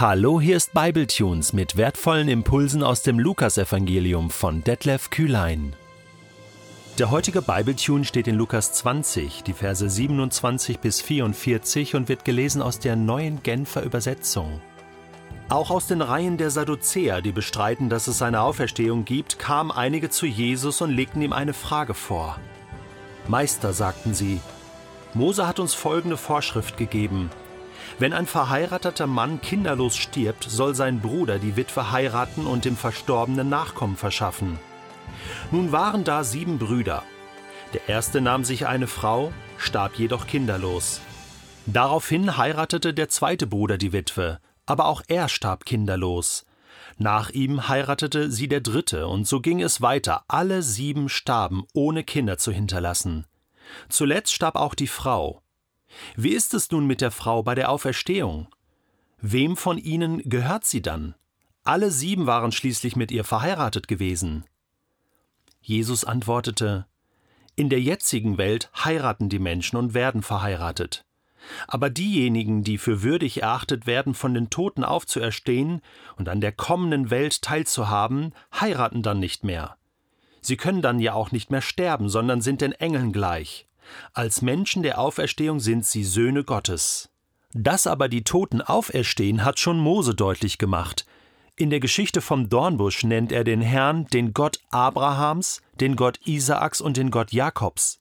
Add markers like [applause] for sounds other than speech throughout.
Hallo, hier ist Bibletunes mit wertvollen Impulsen aus dem Lukasevangelium von Detlef Kühlein. Der heutige Bibletune steht in Lukas 20, die Verse 27 bis 44 und wird gelesen aus der neuen Genfer Übersetzung. Auch aus den Reihen der Sadduzäer, die bestreiten, dass es eine Auferstehung gibt, kamen einige zu Jesus und legten ihm eine Frage vor. Meister, sagten sie, Mose hat uns folgende Vorschrift gegeben. Wenn ein verheirateter Mann kinderlos stirbt, soll sein Bruder die Witwe heiraten und dem Verstorbenen Nachkommen verschaffen. Nun waren da sieben Brüder. Der erste nahm sich eine Frau, starb jedoch kinderlos. Daraufhin heiratete der zweite Bruder die Witwe, aber auch er starb kinderlos. Nach ihm heiratete sie der dritte, und so ging es weiter, alle sieben starben, ohne Kinder zu hinterlassen. Zuletzt starb auch die Frau. Wie ist es nun mit der Frau bei der Auferstehung? Wem von ihnen gehört sie dann? Alle sieben waren schließlich mit ihr verheiratet gewesen. Jesus antwortete In der jetzigen Welt heiraten die Menschen und werden verheiratet. Aber diejenigen, die für würdig erachtet werden, von den Toten aufzuerstehen und an der kommenden Welt teilzuhaben, heiraten dann nicht mehr. Sie können dann ja auch nicht mehr sterben, sondern sind den Engeln gleich. Als Menschen der Auferstehung sind sie Söhne Gottes. Dass aber die Toten auferstehen, hat schon Mose deutlich gemacht. In der Geschichte vom Dornbusch nennt er den Herrn den Gott Abrahams, den Gott Isaaks und den Gott Jakobs.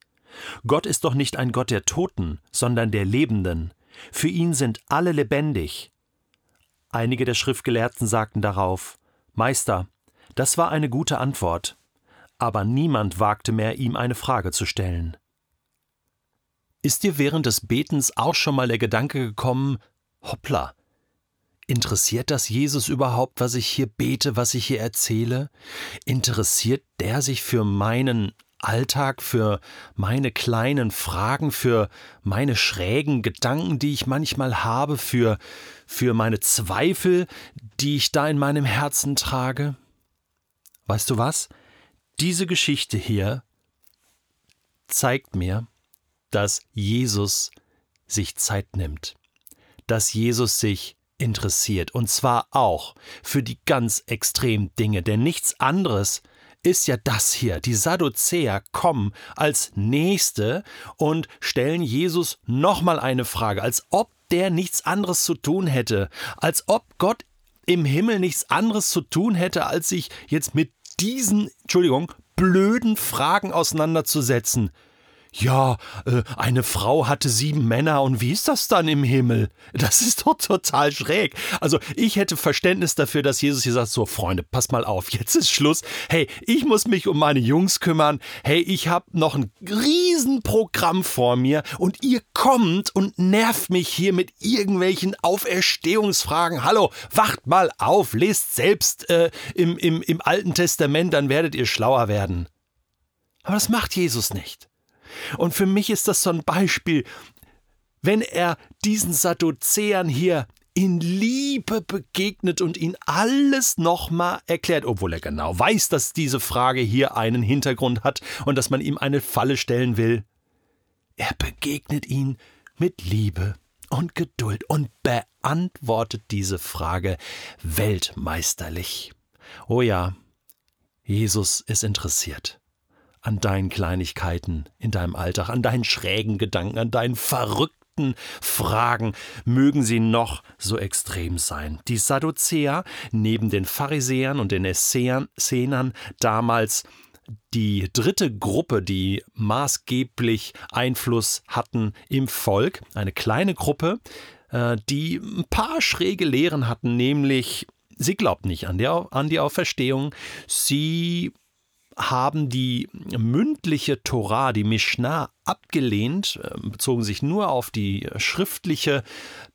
Gott ist doch nicht ein Gott der Toten, sondern der Lebenden. Für ihn sind alle lebendig. Einige der Schriftgelehrten sagten darauf Meister, das war eine gute Antwort aber niemand wagte mehr, ihm eine Frage zu stellen. Ist dir während des Betens auch schon mal der Gedanke gekommen, hoppla, interessiert das Jesus überhaupt, was ich hier bete, was ich hier erzähle? Interessiert der sich für meinen Alltag, für meine kleinen Fragen, für meine schrägen Gedanken, die ich manchmal habe, für, für meine Zweifel, die ich da in meinem Herzen trage? Weißt du was? Diese Geschichte hier zeigt mir, dass Jesus sich Zeit nimmt, dass Jesus sich interessiert, und zwar auch für die ganz extremen Dinge, denn nichts anderes ist ja das hier. Die Sadduzäer kommen als Nächste und stellen Jesus nochmal eine Frage, als ob der nichts anderes zu tun hätte, als ob Gott im Himmel nichts anderes zu tun hätte, als sich jetzt mit diesen, Entschuldigung, blöden Fragen auseinanderzusetzen. Ja, äh, eine Frau hatte sieben Männer und wie ist das dann im Himmel? Das ist doch total schräg. Also ich hätte Verständnis dafür, dass Jesus hier sagt, so Freunde, pass mal auf, [laughs] jetzt ist Schluss. Hey, ich muss mich um meine Jungs kümmern. Hey, ich habe noch ein Riesenprogramm vor mir und ihr kommt und nervt mich hier mit irgendwelchen Auferstehungsfragen. Hallo, wacht mal auf, lest selbst äh, im, im, im Alten Testament, dann werdet ihr schlauer werden. Aber das macht Jesus nicht. Und für mich ist das so ein Beispiel, wenn er diesen Sadduzäern hier in Liebe begegnet und ihnen alles nochmal erklärt, obwohl er genau weiß, dass diese Frage hier einen Hintergrund hat und dass man ihm eine Falle stellen will. Er begegnet ihn mit Liebe und Geduld und beantwortet diese Frage weltmeisterlich. Oh ja, Jesus ist interessiert an deinen Kleinigkeiten in deinem Alltag, an deinen schrägen Gedanken, an deinen verrückten Fragen, mögen sie noch so extrem sein. Die Sadduzäer, neben den Pharisäern und den Essenern damals die dritte Gruppe, die maßgeblich Einfluss hatten im Volk, eine kleine Gruppe, äh, die ein paar schräge Lehren hatten, nämlich sie glaubt nicht an die, an die Auferstehung, sie haben die mündliche Torah, die Mishnah, abgelehnt, äh, bezogen sich nur auf die schriftliche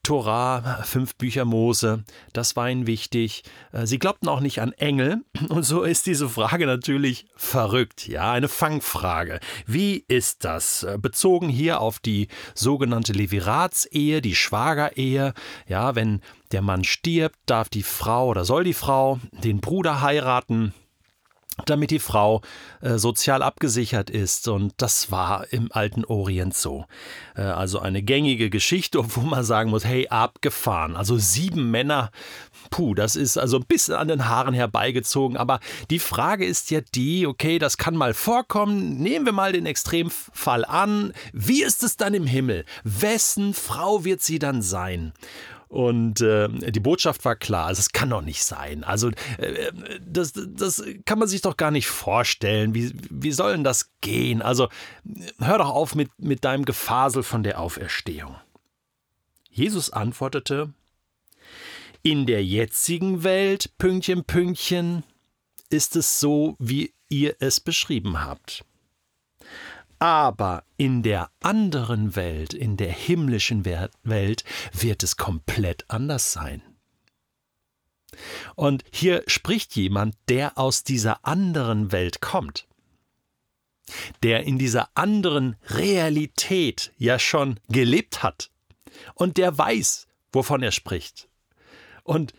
Torah, fünf Bücher Mose, das war ihnen wichtig. Äh, sie glaubten auch nicht an Engel [laughs] und so ist diese Frage natürlich verrückt, ja, eine Fangfrage. Wie ist das? Äh, bezogen hier auf die sogenannte Leviratsehe, die Schwagerehe, ja, wenn der Mann stirbt, darf die Frau oder soll die Frau den Bruder heiraten, damit die Frau äh, sozial abgesichert ist. Und das war im alten Orient so. Äh, also eine gängige Geschichte, [laughs] wo man sagen muss, hey, abgefahren. Also sieben Männer, puh, das ist also ein bisschen an den Haaren herbeigezogen. Aber die Frage ist ja die, okay, das kann mal vorkommen. Nehmen wir mal den Extremfall an. Wie ist es dann im Himmel? Wessen Frau wird sie dann sein? Und äh, die Botschaft war klar, also es kann doch nicht sein. Also äh, das, das kann man sich doch gar nicht vorstellen. Wie, wie soll denn das gehen? Also hör doch auf mit, mit deinem Gefasel von der Auferstehung. Jesus antwortete, in der jetzigen Welt, Pünktchen, Pünktchen, ist es so, wie ihr es beschrieben habt. Aber in der anderen Welt, in der himmlischen Welt, wird es komplett anders sein. Und hier spricht jemand, der aus dieser anderen Welt kommt, der in dieser anderen Realität ja schon gelebt hat und der weiß, wovon er spricht. Und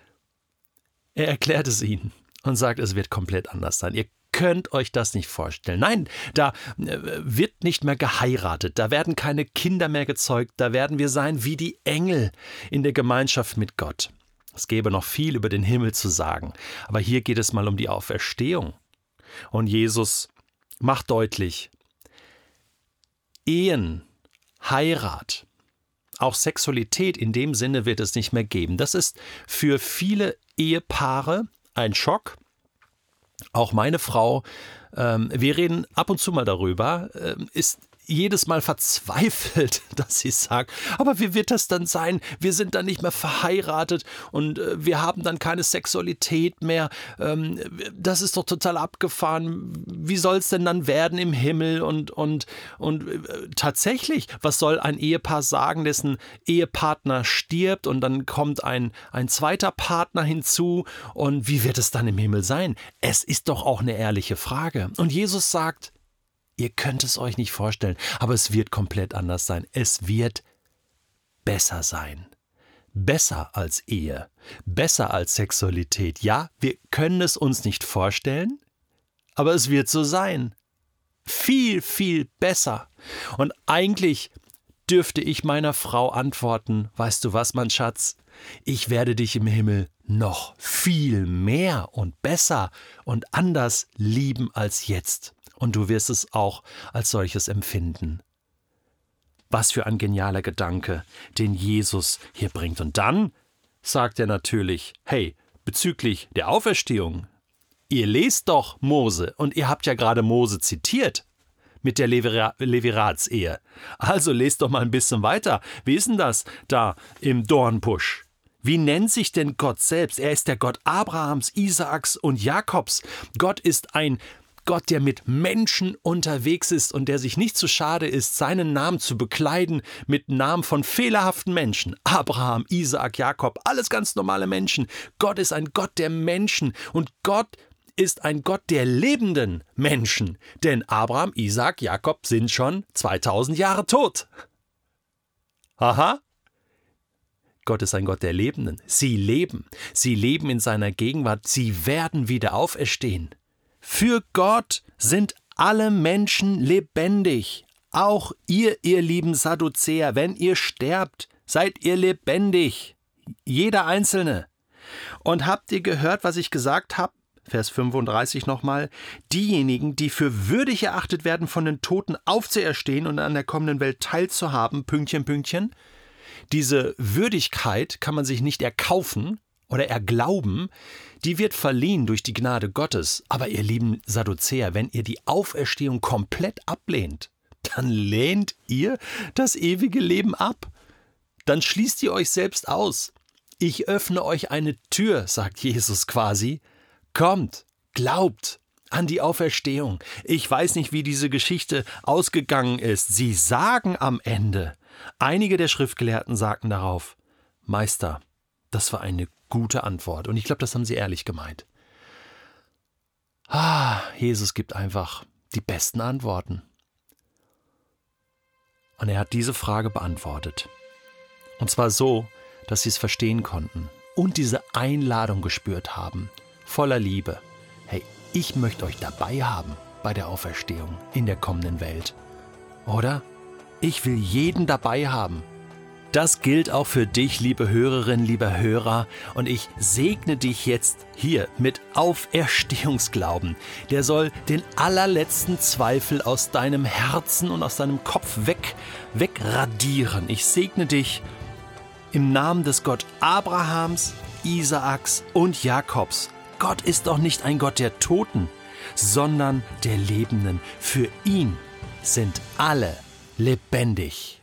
er erklärt es ihnen und sagt, es wird komplett anders sein. Ihr könnt euch das nicht vorstellen. Nein, da äh, wird nicht mehr geheiratet, da werden keine Kinder mehr gezeugt, da werden wir sein wie die Engel in der Gemeinschaft mit Gott. Es gäbe noch viel über den Himmel zu sagen, aber hier geht es mal um die Auferstehung. Und Jesus macht deutlich, Ehen, Heirat, auch Sexualität in dem Sinne wird es nicht mehr geben. Das ist für viele Ehepaare ein Schock, auch meine Frau, ähm, wir reden ab und zu mal darüber, ähm, ist jedes Mal verzweifelt, [laughs] dass sie sagt, aber wie wird das dann sein? Wir sind dann nicht mehr verheiratet und äh, wir haben dann keine Sexualität mehr. Ähm, das ist doch total abgefahren. Wie soll es denn dann werden im Himmel? Und, und, und äh, tatsächlich, was soll ein Ehepaar sagen, dessen Ehepartner stirbt und dann kommt ein, ein zweiter Partner hinzu? Und wie wird es dann im Himmel sein? Es ist doch auch eine ehrliche Frage. Und Jesus sagt, Ihr könnt es euch nicht vorstellen, aber es wird komplett anders sein. Es wird besser sein. Besser als Ehe, besser als Sexualität. Ja, wir können es uns nicht vorstellen, aber es wird so sein. Viel, viel besser. Und eigentlich dürfte ich meiner Frau antworten, weißt du was, mein Schatz, ich werde dich im Himmel noch viel mehr und besser und anders lieben als jetzt und du wirst es auch als solches empfinden. Was für ein genialer Gedanke, den Jesus hier bringt. Und dann sagt er natürlich, hey, bezüglich der Auferstehung, ihr lest doch Mose und ihr habt ja gerade Mose zitiert mit der Levira Leviratsehe. Also lest doch mal ein bisschen weiter. Wie ist denn das da im Dornbusch? Wie nennt sich denn Gott selbst? Er ist der Gott Abrahams, Isaaks und Jakobs. Gott ist ein Gott, der mit Menschen unterwegs ist und der sich nicht zu schade ist, seinen Namen zu bekleiden mit Namen von fehlerhaften Menschen. Abraham, Isaak, Jakob, alles ganz normale Menschen. Gott ist ein Gott der Menschen und Gott ist ein Gott der lebenden Menschen. Denn Abraham, Isaak, Jakob sind schon 2000 Jahre tot. Aha, Gott ist ein Gott der Lebenden. Sie leben. Sie leben in seiner Gegenwart. Sie werden wieder auferstehen. Für Gott sind alle Menschen lebendig. Auch ihr, ihr lieben Sadduzäer, wenn ihr sterbt, seid ihr lebendig. Jeder Einzelne. Und habt ihr gehört, was ich gesagt habe? Vers 35 nochmal. Diejenigen, die für würdig erachtet werden, von den Toten aufzuerstehen und an der kommenden Welt teilzuhaben, Pünktchen, Pünktchen. Diese Würdigkeit kann man sich nicht erkaufen, oder erglauben, die wird verliehen durch die Gnade Gottes. Aber ihr lieben Sadduzäer, wenn ihr die Auferstehung komplett ablehnt, dann lehnt ihr das ewige Leben ab. Dann schließt ihr euch selbst aus. Ich öffne euch eine Tür, sagt Jesus quasi. Kommt, glaubt an die Auferstehung. Ich weiß nicht, wie diese Geschichte ausgegangen ist. Sie sagen am Ende, einige der Schriftgelehrten sagten darauf, Meister, das war eine gute Antwort. Und ich glaube, das haben sie ehrlich gemeint. Ah, Jesus gibt einfach die besten Antworten. Und er hat diese Frage beantwortet. Und zwar so, dass sie es verstehen konnten und diese Einladung gespürt haben, voller Liebe. Hey, ich möchte euch dabei haben bei der Auferstehung in der kommenden Welt. Oder? Ich will jeden dabei haben. Das gilt auch für dich, liebe Hörerin, lieber Hörer, und ich segne dich jetzt hier mit Auferstehungsglauben. Der soll den allerletzten Zweifel aus deinem Herzen und aus deinem Kopf weg, wegradieren. Ich segne dich im Namen des Gott Abrahams, Isaaks und Jakobs. Gott ist doch nicht ein Gott der Toten, sondern der Lebenden. Für ihn sind alle lebendig.